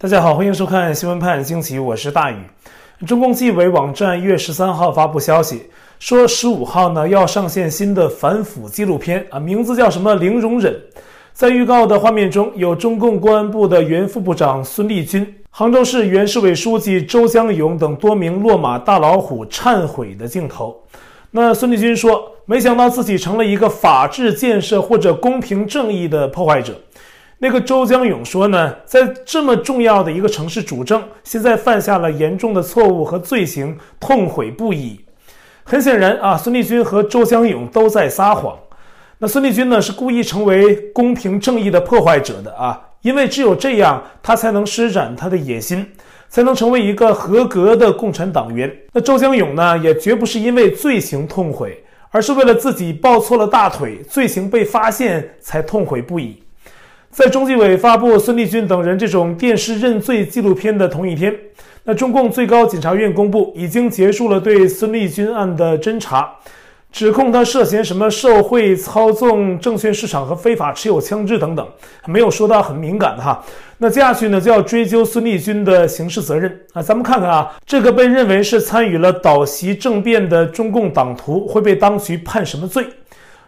大家好，欢迎收看新闻判惊奇，我是大宇。中共纪委网站一月十三号发布消息，说十五号呢要上线新的反腐纪录片啊，名字叫什么？零容忍。在预告的画面中有中共公安部的原副部长孙力军、杭州市原市委书记周江勇等多名落马大老虎忏悔的镜头。那孙力军说：“没想到自己成了一个法治建设或者公平正义的破坏者。”那个周江勇说呢，在这么重要的一个城市主政，现在犯下了严重的错误和罪行，痛悔不已。很显然啊，孙立军和周江勇都在撒谎。那孙立军呢，是故意成为公平正义的破坏者的啊，因为只有这样，他才能施展他的野心，才能成为一个合格的共产党员。那周江勇呢，也绝不是因为罪行痛悔，而是为了自己抱错了大腿，罪行被发现才痛悔不已。在中纪委发布孙立军等人这种电视认罪纪录片的同一天，那中共最高检察院公布已经结束了对孙立军案的侦查，指控他涉嫌什么受贿、操纵证券市场和非法持有枪支等等，没有说到很敏感的哈。那接下去呢就要追究孙立军的刑事责任啊。咱们看看啊，这个被认为是参与了倒袭政变的中共党徒会被当局判什么罪？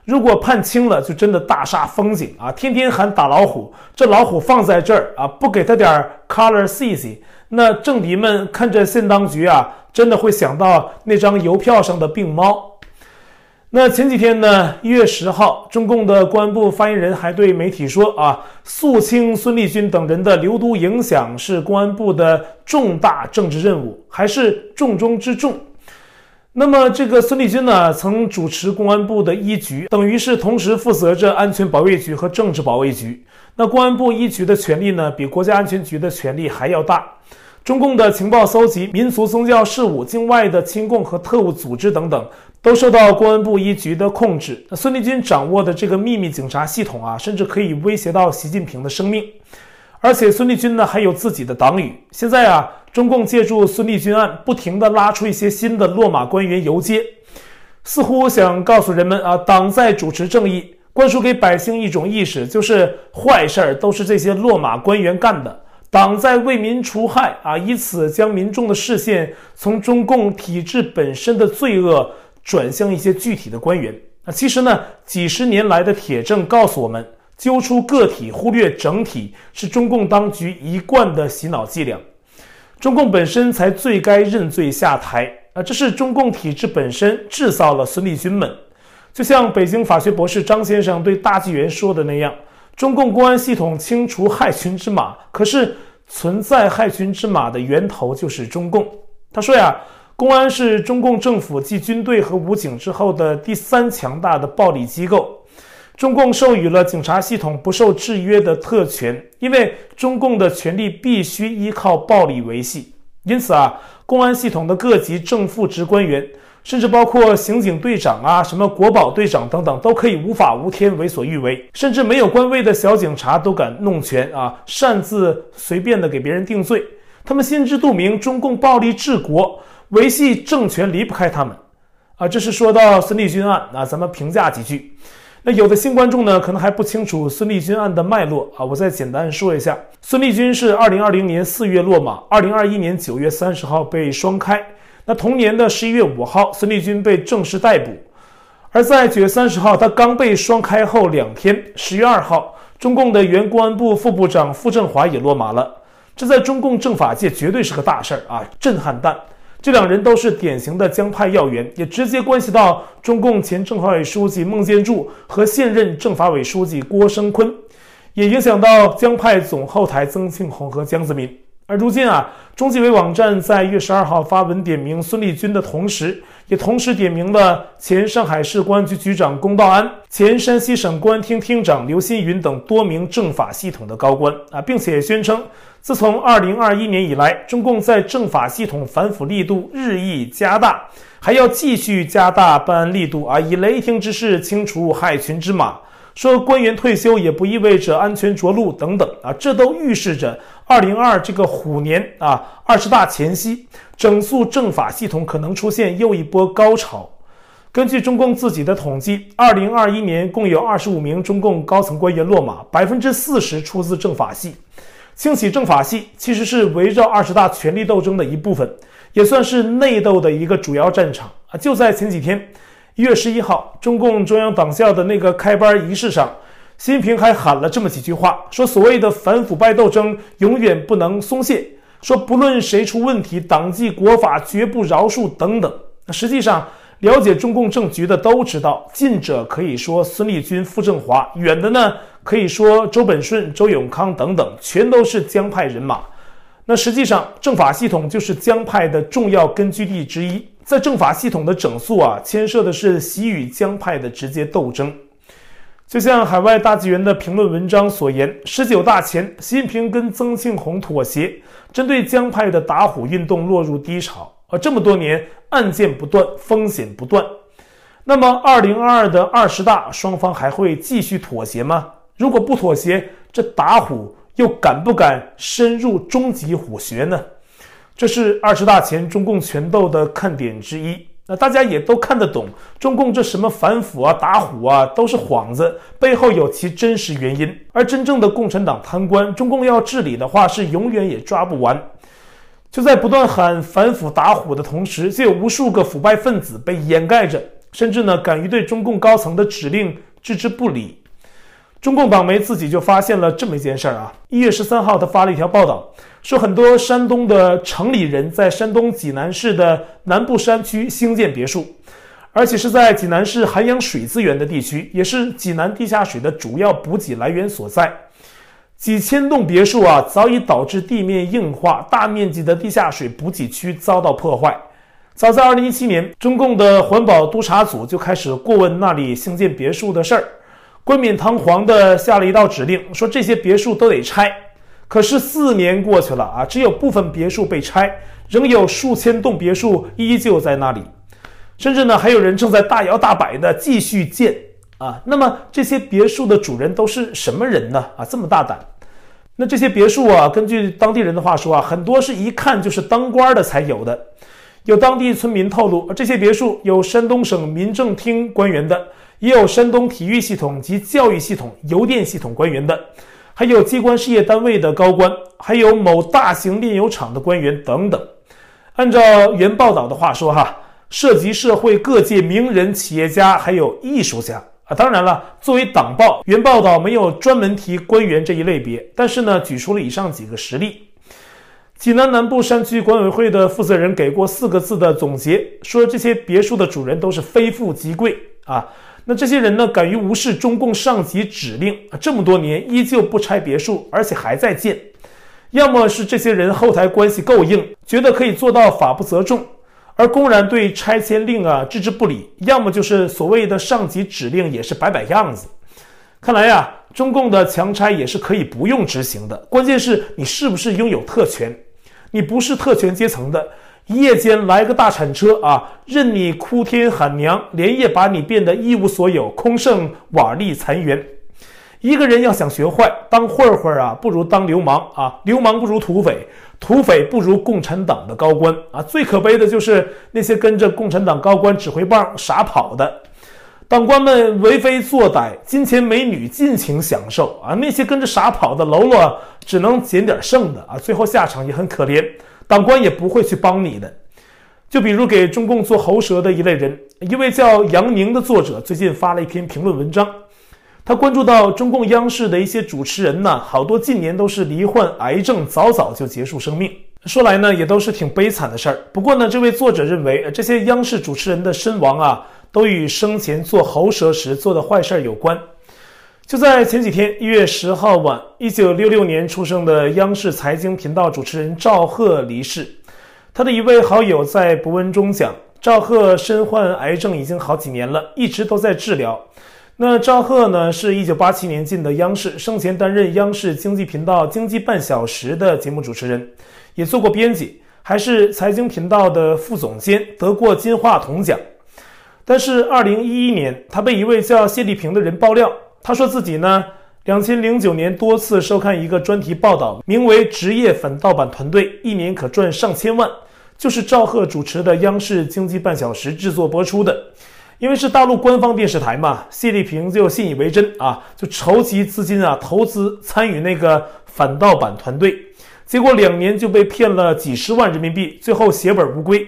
如果判轻了，就真的大煞风景啊！天天喊打老虎，这老虎放在这儿啊，不给他点 color see see，那政敌们看着县当局啊，真的会想到那张邮票上的病猫。那前几天呢，一月十号，中共的公安部发言人还对媒体说啊，肃清孙立军等人的流毒影响是公安部的重大政治任务，还是重中之重。那么，这个孙立军呢，曾主持公安部的一局，等于是同时负责着安全保卫局和政治保卫局。那公安部一局的权力呢，比国家安全局的权力还要大。中共的情报搜集、民族宗教事务、境外的亲共和特务组织等等，都受到公安部一局的控制。那孙立军掌握的这个秘密警察系统啊，甚至可以威胁到习近平的生命。而且孙立军呢，还有自己的党羽。现在啊，中共借助孙立军案，不停地拉出一些新的落马官员游街，似乎想告诉人们啊，党在主持正义，灌输给百姓一种意识，就是坏事儿都是这些落马官员干的，党在为民除害啊，以此将民众的视线从中共体制本身的罪恶转向一些具体的官员。啊，其实呢，几十年来的铁证告诉我们。揪出个体，忽略整体，是中共当局一贯的洗脑伎俩。中共本身才最该认罪下台啊！这是中共体制本身制造了孙立军们。就像北京法学博士张先生对大纪元说的那样：中共公安系统清除害群之马，可是存在害群之马的源头就是中共。他说呀，公安是中共政府继军队和武警之后的第三强大的暴力机构。中共授予了警察系统不受制约的特权，因为中共的权力必须依靠暴力维系。因此啊，公安系统的各级正副职官员，甚至包括刑警队长啊、什么国保队长等等，都可以无法无天、为所欲为。甚至没有官位的小警察都敢弄权啊，擅自随便的给别人定罪。他们心知肚明，中共暴力治国，维系政权离不开他们。啊，这是说到孙立军案啊，咱们评价几句。那有的新观众呢，可能还不清楚孙立军案的脉络啊，我再简单说一下。孙立军是二零二零年四月落马，二零二一年九月三十号被双开。那同年的十一月五号，孙立军被正式逮捕。而在九月三十号，他刚被双开后两天，十月二号，中共的原公安部副部长傅政华也落马了。这在中共政法界绝对是个大事儿啊，震撼弹。这两人都是典型的江派要员，也直接关系到中共前政法委书记孟建柱和现任政法委书记郭声琨，也影响到江派总后台曾庆红和江泽民。而如今啊，中纪委网站在一月十二号发文点名孙立军的同时，也同时点名了前上海市公安局局长龚道安、前山西省公安厅厅长刘新云等多名政法系统的高官啊，并且宣称，自从二零二一年以来，中共在政法系统反腐力度日益加大，还要继续加大办案力度啊，以雷霆之势清除害群之马。说官员退休也不意味着安全着陆等等啊，这都预示着二零二这个虎年啊，二十大前夕，整肃政法系统可能出现又一波高潮。根据中共自己的统计，二零二一年共有二十五名中共高层官员落马，百分之四十出自政法系。清洗政法系其实是围绕二十大权力斗争的一部分，也算是内斗的一个主要战场啊！就在前几天，一月十一号，中共中央党校的那个开班仪式上，习近平还喊了这么几句话，说所谓的反腐败斗争永远不能松懈，说不论谁出问题，党纪国法绝不饶恕等等。实际上，了解中共政局的都知道，近者可以说孙立军、傅政华，远的呢？可以说，周本顺、周永康等等，全都是江派人马。那实际上，政法系统就是江派的重要根据地之一。在政法系统的整肃啊，牵涉的是习与江派的直接斗争。就像海外大纪元的评论文章所言，十九大前，习近平跟曾庆红妥协，针对江派的打虎运动落入低潮。而这么多年，案件不断，风险不断。那么，二零二二的二十大，双方还会继续妥协吗？如果不妥协，这打虎又敢不敢深入终极虎穴呢？这是二十大前中共权斗的看点之一。那大家也都看得懂，中共这什么反腐啊、打虎啊，都是幌子，背后有其真实原因。而真正的共产党贪官，中共要治理的话，是永远也抓不完。就在不断喊反腐打虎的同时，就有无数个腐败分子被掩盖着，甚至呢，敢于对中共高层的指令置之不理。中共党媒自己就发现了这么一件事儿啊！一月十三号，他发了一条报道，说很多山东的城里人在山东济南市的南部山区兴建别墅，而且是在济南市涵养水资源的地区，也是济南地下水的主要补给来源所在。几千栋别墅啊，早已导致地面硬化，大面积的地下水补给区遭到破坏。早在二零一七年，中共的环保督察组就开始过问那里兴建别墅的事儿。冠冕堂皇地下了一道指令，说这些别墅都得拆。可是四年过去了啊，只有部分别墅被拆，仍有数千栋别墅依旧在那里。甚至呢，还有人正在大摇大摆地继续建啊。那么这些别墅的主人都是什么人呢？啊，这么大胆。那这些别墅啊，根据当地人的话说啊，很多是一看就是当官的才有的。有当地村民透露，这些别墅有山东省民政厅官员的。也有山东体育系统及教育系统、邮电系统官员的，还有机关事业单位的高官，还有某大型炼油厂的官员等等。按照原报道的话说，哈，涉及社会各界名人、企业家，还有艺术家啊。当然了，作为党报，原报道没有专门提官员这一类别，但是呢，举出了以上几个实例。济南南部山区管委会的负责人给过四个字的总结，说这些别墅的主人都是非富即贵啊。那这些人呢，敢于无视中共上级指令，这么多年依旧不拆别墅，而且还在建。要么是这些人后台关系够硬，觉得可以做到法不责众，而公然对拆迁令啊置之不理；要么就是所谓的上级指令也是摆摆样子。看来呀，中共的强拆也是可以不用执行的，关键是你是不是拥有特权。你不是特权阶层的。一夜间来个大铲车啊，任你哭天喊娘，连夜把你变得一无所有，空剩瓦砾残垣。一个人要想学坏，当混混啊，不如当流氓啊，流氓不如土匪，土匪不如共产党的高官啊。最可悲的就是那些跟着共产党高官指挥棒傻跑的党官们，为非作歹，金钱美女尽情享受啊。那些跟着傻跑的喽啰，只能捡点剩的啊，最后下场也很可怜。党官也不会去帮你的，就比如给中共做喉舌的一类人，一位叫杨宁的作者最近发了一篇评论文章，他关注到中共央视的一些主持人呢，好多近年都是罹患癌症，早早就结束生命。说来呢，也都是挺悲惨的事儿。不过呢，这位作者认为，这些央视主持人的身亡啊，都与生前做喉舌时做的坏事儿有关。就在前几天，一月十号晚，一九六六年出生的央视财经频道主持人赵赫离世。他的一位好友在博文中讲，赵赫身患癌症已经好几年了，一直都在治疗。那赵赫呢，是一九八七年进的央视，生前担任央视经济频道《经济半小时》的节目主持人，也做过编辑，还是财经频道的副总监，得过金话筒奖。但是二零一一年，他被一位叫谢丽萍的人爆料。他说自己呢，两千零九年多次收看一个专题报道，名为《职业反盗版团队》，一年可赚上千万，就是赵赫主持的央视经济半小时制作播出的。因为是大陆官方电视台嘛，谢丽萍就信以为真啊，就筹集资金啊，投资参与那个反盗版团队，结果两年就被骗了几十万人民币，最后血本无归。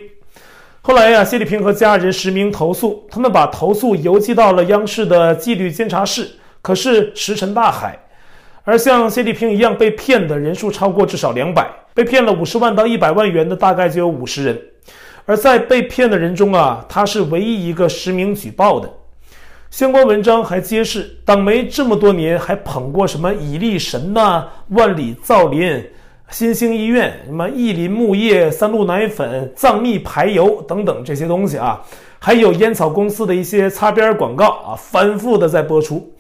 后来呀，谢丽萍和家人实名投诉，他们把投诉邮寄到了央视的纪律监察室，可是石沉大海。而像谢丽萍一样被骗的人数超过至少两百，被骗了五十万到一百万元的大概就有五十人。而在被骗的人中啊，他是唯一一个实名举报的。相关文章还揭示，党媒这么多年还捧过什么以力神呐、万里造林、新兴医院、什么益林牧业、三鹿奶粉、藏秘排油等等这些东西啊，还有烟草公司的一些擦边广告啊，反复的在播出。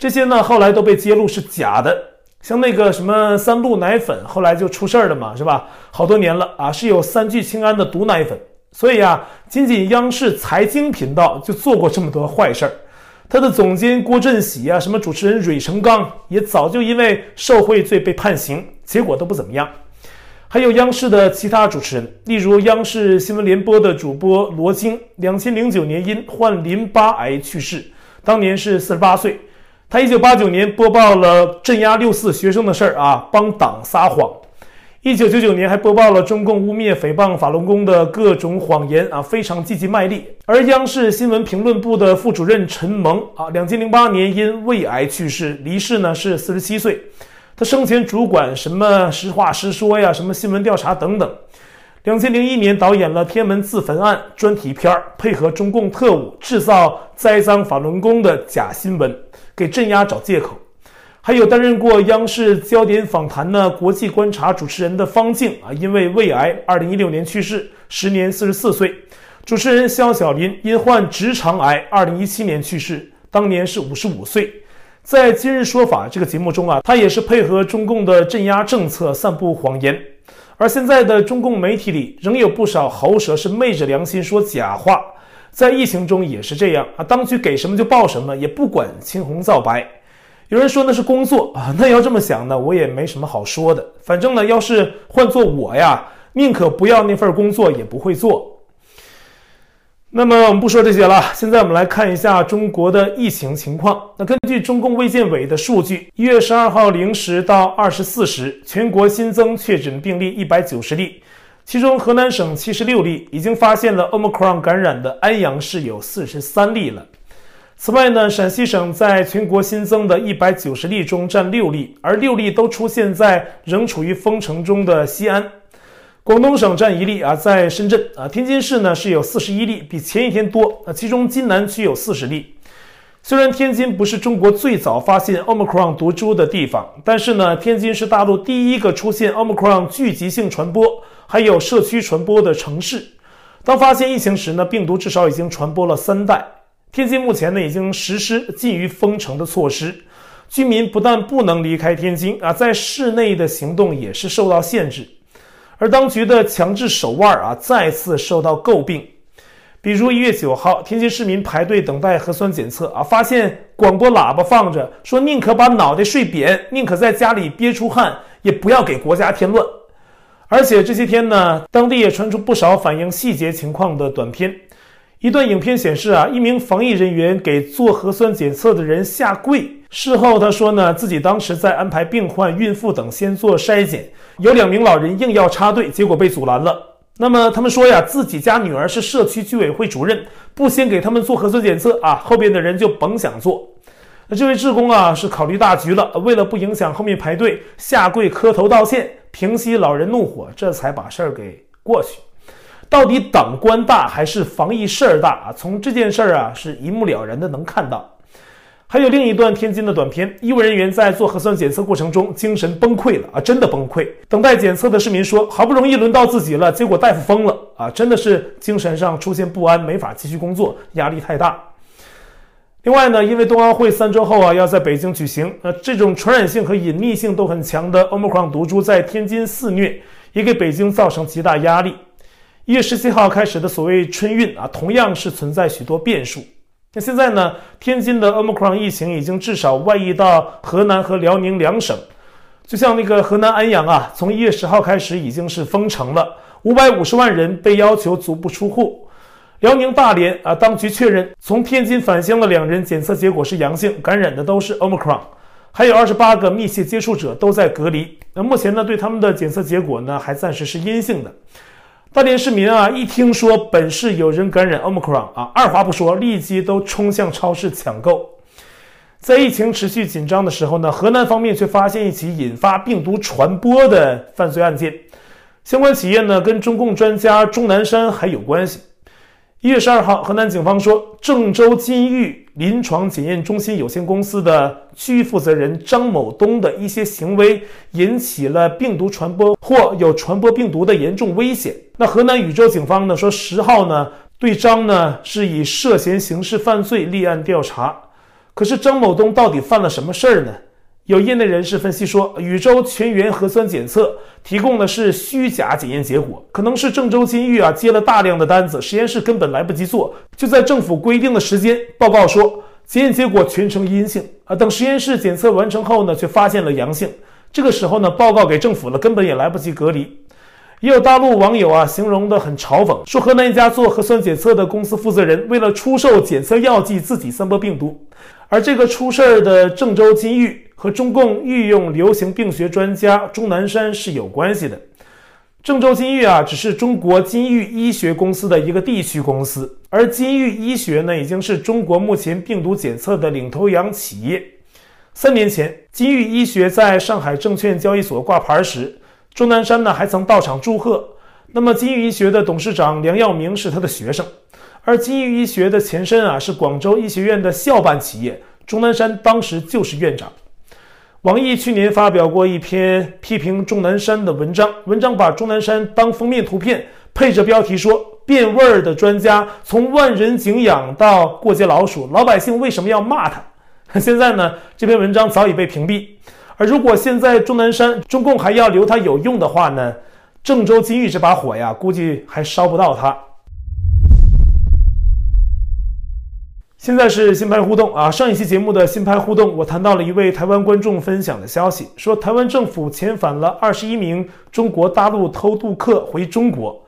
这些呢，后来都被揭露是假的。像那个什么三鹿奶粉，后来就出事儿了嘛，是吧？好多年了啊，是有三聚氰胺的毒奶粉。所以啊，仅仅央视财经频道就做过这么多坏事儿。他的总监郭振喜啊，什么主持人芮成钢，也早就因为受贿罪被判刑，结果都不怎么样。还有央视的其他主持人，例如央视新闻联播的主播罗京，两千零九年因患淋巴癌去世，当年是四十八岁。他一九八九年播报了镇压六四学生的事儿啊，帮党撒谎。一九九九年还播报了中共污蔑诽谤法轮功的各种谎言啊，非常积极卖力。而央视新闻评论部的副主任陈蒙啊，两千零八年因胃癌去世，离世呢是四十七岁。他生前主管什么实话实说呀，什么新闻调查等等。两千零一年导演了天门自焚案专题片儿，配合中共特务制造栽赃法轮功的假新闻。给镇压找借口，还有担任过央视焦点访谈的国际观察主持人的方静啊，因为胃癌，二零一六年去世，时年四十四岁。主持人肖小林因患直肠癌，二零一七年去世，当年是五十五岁。在今日说法这个节目中啊，他也是配合中共的镇压政策散布谎言。而现在的中共媒体里仍有不少喉舌是昧着良心说假话。在疫情中也是这样啊，当局给什么就报什么，也不管青红皂白。有人说那是工作啊，那要这么想呢，我也没什么好说的。反正呢，要是换做我呀，宁可不要那份工作，也不会做。那么我们不说这些了，现在我们来看一下中国的疫情情况。那根据中共卫健委的数据，一月十二号零时到二十四时，全国新增确诊病例一百九十例。其中，河南省七十六例，已经发现了 Omicron 感染的安阳市有四十三例了。此外呢，陕西省在全国新增的一百九十例中占六例，而六例都出现在仍处于封城中的西安。广东省占一例啊，在深圳啊，天津市呢是有四十一例，比前一天多。啊，其中津南区有四十例。虽然天津不是中国最早发现 Omicron 毒株的地方，但是呢，天津是大陆第一个出现 Omicron 聚集性传播，还有社区传播的城市。当发现疫情时呢，病毒至少已经传播了三代。天津目前呢，已经实施近于封城的措施，居民不但不能离开天津啊，在市内的行动也是受到限制。而当局的强制手腕啊，再次受到诟病。比如一月九号，天津市民排队等待核酸检测啊，发现广播喇叭放着，说宁可把脑袋睡扁，宁可在家里憋出汗，也不要给国家添乱。而且这些天呢，当地也传出不少反映细节情况的短片。一段影片显示啊，一名防疫人员给做核酸检测的人下跪。事后他说呢，自己当时在安排病患、孕妇等先做筛检，有两名老人硬要插队，结果被阻拦了。那么他们说呀，自己家女儿是社区居委会主任，不先给他们做核酸检测啊，后边的人就甭想做。那这位志工啊，是考虑大局了，为了不影响后面排队，下跪磕头道歉，平息老人怒火，这才把事儿给过去。到底党官大还是防疫事儿大啊？从这件事儿啊，是一目了然的，能看到。还有另一段天津的短片，医务人员在做核酸检测过程中精神崩溃了啊，真的崩溃。等待检测的市民说，好不容易轮到自己了，结果大夫疯了啊，真的是精神上出现不安，没法继续工作，压力太大。另外呢，因为冬奥会三周后啊要在北京举行，那这种传染性和隐匿性都很强的 Omicron 毒株在天津肆虐，也给北京造成极大压力。一月十七号开始的所谓春运啊，同样是存在许多变数。那现在呢？天津的 Omicron 疫情已经至少外溢到河南和辽宁两省，就像那个河南安阳啊，从一月十号开始已经是封城了，五百五十万人被要求足不出户。辽宁大连啊，当局确认从天津返乡的两人检测结果是阳性，感染的都是 Omicron。还有二十八个密切接触者都在隔离。那目前呢，对他们的检测结果呢，还暂时是阴性的。大连市民啊，一听说本市有人感染 Omicron 啊，二话不说，立即都冲向超市抢购。在疫情持续紧张的时候呢，河南方面却发现一起引发病毒传播的犯罪案件，相关企业呢，跟中共专家钟南山还有关系。一月十二号，河南警方说，郑州金域临床检验中心有限公司的区域负责人张某东的一些行为引起了病毒传播或有传播病毒的严重危险。那河南禹州警方呢说，十号呢对张呢是以涉嫌刑事犯罪立案调查。可是张某东到底犯了什么事儿呢？有业内人士分析说，禹州全员核酸检测提供的是虚假检验结果，可能是郑州金域啊接了大量的单子，实验室根本来不及做，就在政府规定的时间报告说检验结果全程阴性啊，等实验室检测完成后呢，却发现了阳性，这个时候呢报告给政府了，根本也来不及隔离。也有大陆网友啊形容的很嘲讽，说河南一家做核酸检测的公司负责人为了出售检测药剂，自己散播病毒，而这个出事儿的郑州金域。和中共御用流行病学专家钟南山是有关系的。郑州金域啊，只是中国金域医学公司的一个地区公司，而金域医学呢，已经是中国目前病毒检测的领头羊企业。三年前，金域医学在上海证券交易所挂牌时，钟南山呢还曾到场祝贺。那么，金域医学的董事长梁耀明是他的学生，而金域医学的前身啊是广州医学院的校办企业，钟南山当时就是院长。王毅去年发表过一篇批评钟南山的文章，文章把钟南山当封面图片，配着标题说“变味儿的专家，从万人敬仰到过街老鼠，老百姓为什么要骂他？”现在呢，这篇文章早已被屏蔽。而如果现在钟南山中共还要留他有用的话呢，郑州金域这把火呀，估计还烧不到他。现在是新派互动啊！上一期节目的新派互动，我谈到了一位台湾观众分享的消息，说台湾政府遣返了二十一名中国大陆偷渡客回中国。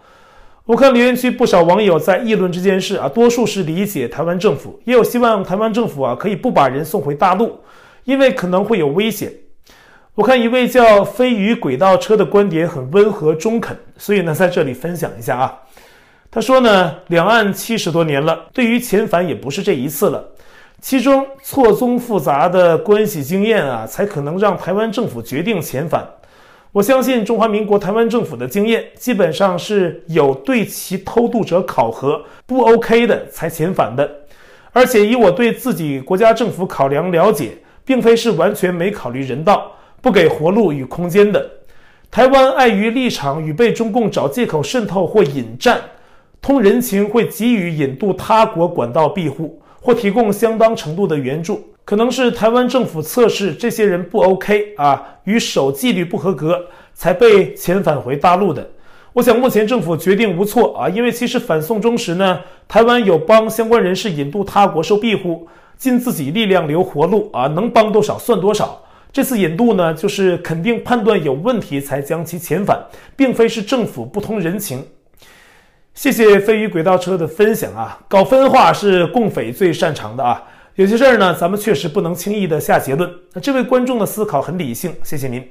我看留言区不少网友在议论这件事啊，多数是理解台湾政府，也有希望台湾政府啊可以不把人送回大陆，因为可能会有危险。我看一位叫飞鱼轨道车的观点很温和中肯，所以呢在这里分享一下啊。他说呢，两岸七十多年了，对于遣返也不是这一次了，其中错综复杂的关系经验啊，才可能让台湾政府决定遣返。我相信中华民国台湾政府的经验，基本上是有对其偷渡者考核不 OK 的才遣返的，而且以我对自己国家政府考量了解，并非是完全没考虑人道，不给活路与空间的。台湾碍于立场与被中共找借口渗透或引战。通人情会给予引渡他国管道庇护，或提供相当程度的援助。可能是台湾政府测试这些人不 OK 啊，与守纪律不合格，才被遣返回大陆的。我想目前政府决定无错啊，因为其实反送中时呢，台湾有帮相关人士引渡他国受庇护，尽自己力量留活路啊，能帮多少算多少。这次引渡呢，就是肯定判断有问题才将其遣返，并非是政府不通人情。谢谢飞鱼轨道车的分享啊，搞分化是共匪最擅长的啊。有些事儿呢，咱们确实不能轻易的下结论。那这位观众的思考很理性，谢谢您。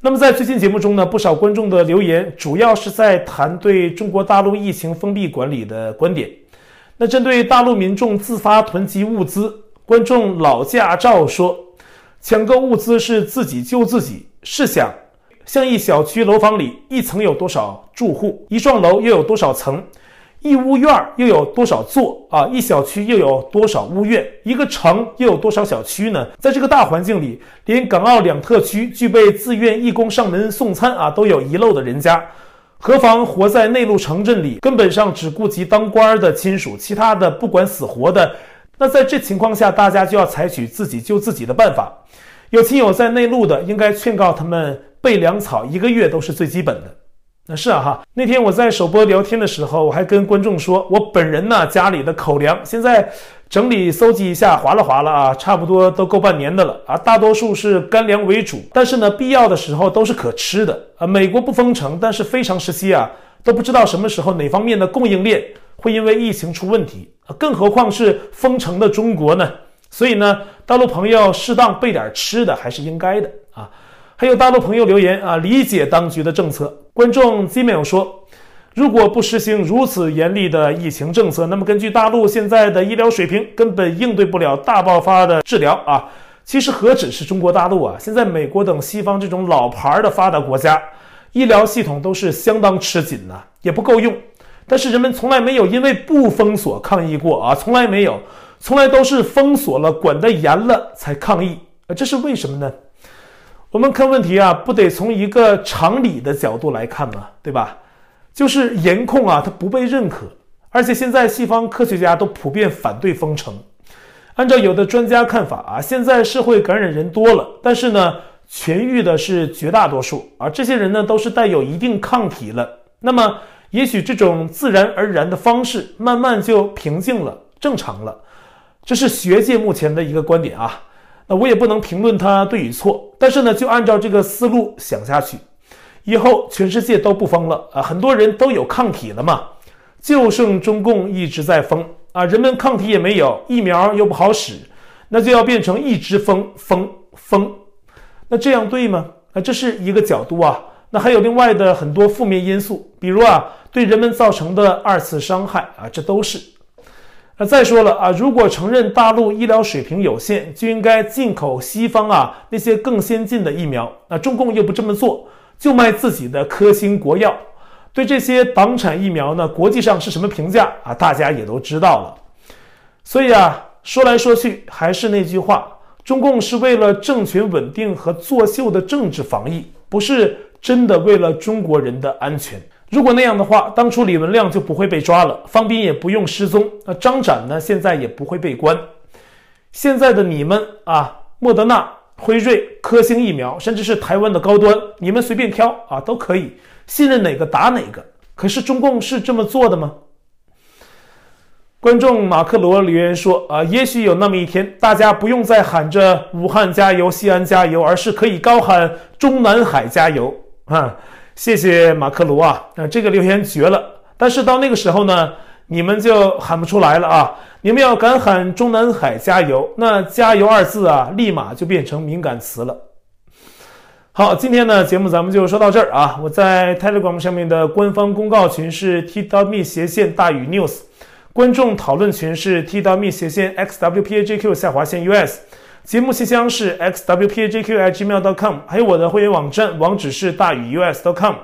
那么在最近节目中呢，不少观众的留言主要是在谈对中国大陆疫情封闭管理的观点。那针对大陆民众自发囤积物资，观众老驾照说，抢购物资是自己救自己。试想。像一小区楼房里，一层有多少住户？一幢楼又有多少层？一屋院又有多少座？啊，一小区又有多少屋院？一个城又有多少小区呢？在这个大环境里，连港澳两特区具备自愿义工上门送餐啊都有遗漏的人家，何妨活在内陆城镇里，根本上只顾及当官的亲属，其他的不管死活的。那在这情况下，大家就要采取自己救自己的办法。有亲友在内陆的，应该劝告他们。备粮草一个月都是最基本的，那是啊哈。那天我在首播聊天的时候，我还跟观众说，我本人呢家里的口粮现在整理搜集一下，划了划了啊，差不多都够半年的了啊。大多数是干粮为主，但是呢，必要的时候都是可吃的啊。美国不封城，但是非常时期啊，都不知道什么时候哪方面的供应链会因为疫情出问题啊，更何况是封城的中国呢？所以呢，大陆朋友适当备点吃的还是应该的。还有大陆朋友留言啊，理解当局的政策。观众 Zmail 说，如果不实行如此严厉的疫情政策，那么根据大陆现在的医疗水平，根本应对不了大爆发的治疗啊。其实何止是中国大陆啊，现在美国等西方这种老牌的发达国家，医疗系统都是相当吃紧呐，也不够用。但是人们从来没有因为不封锁抗议过啊，从来没有。从来都是封锁了、管得严了才抗议，呃，这是为什么呢？我们看问题啊，不得从一个常理的角度来看嘛，对吧？就是严控啊，它不被认可，而且现在西方科学家都普遍反对封城。按照有的专家看法啊，现在社会感染人多了，但是呢，痊愈的是绝大多数，而这些人呢，都是带有一定抗体了。那么，也许这种自然而然的方式，慢慢就平静了，正常了。这是学界目前的一个观点啊，那我也不能评论它对与错，但是呢，就按照这个思路想下去，以后全世界都不封了啊，很多人都有抗体了嘛，就剩中共一直在封啊，人们抗体也没有，疫苗又不好使，那就要变成一直封封封，那这样对吗？啊，这是一个角度啊，那还有另外的很多负面因素，比如啊，对人们造成的二次伤害啊，这都是。那再说了啊，如果承认大陆医疗水平有限，就应该进口西方啊那些更先进的疫苗。那中共又不这么做，就卖自己的科兴国药。对这些党产疫苗呢，国际上是什么评价啊？大家也都知道了。所以啊，说来说去还是那句话，中共是为了政权稳定和作秀的政治防疫，不是真的为了中国人的安全。如果那样的话，当初李文亮就不会被抓了，方斌也不用失踪，那张展呢，现在也不会被关。现在的你们啊，莫德纳、辉瑞、科兴疫苗，甚至是台湾的高端，你们随便挑啊，都可以，信任哪个打哪个。可是中共是这么做的吗？观众马克罗留言说啊，也许有那么一天，大家不用再喊着武汉加油、西安加油，而是可以高喊中南海加油啊。谢谢马克罗啊，那这个留言绝了。但是到那个时候呢，你们就喊不出来了啊！你们要敢喊中南海加油，那“加油”二字啊，立马就变成敏感词了。好，今天呢节目咱们就说到这儿啊。我在 Telegram 上面的官方公告群是 t.me 斜线大于 news，观众讨论群是 t.me 斜线 xwpajq 下划线 us。节目信箱是 xwpajq@gmail.com，还有我的会员网站网址是大宇 us dot com，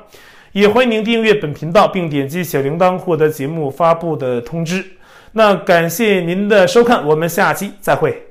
也欢迎您订阅本频道并点击小铃铛获得节目发布的通知。那感谢您的收看，我们下期再会。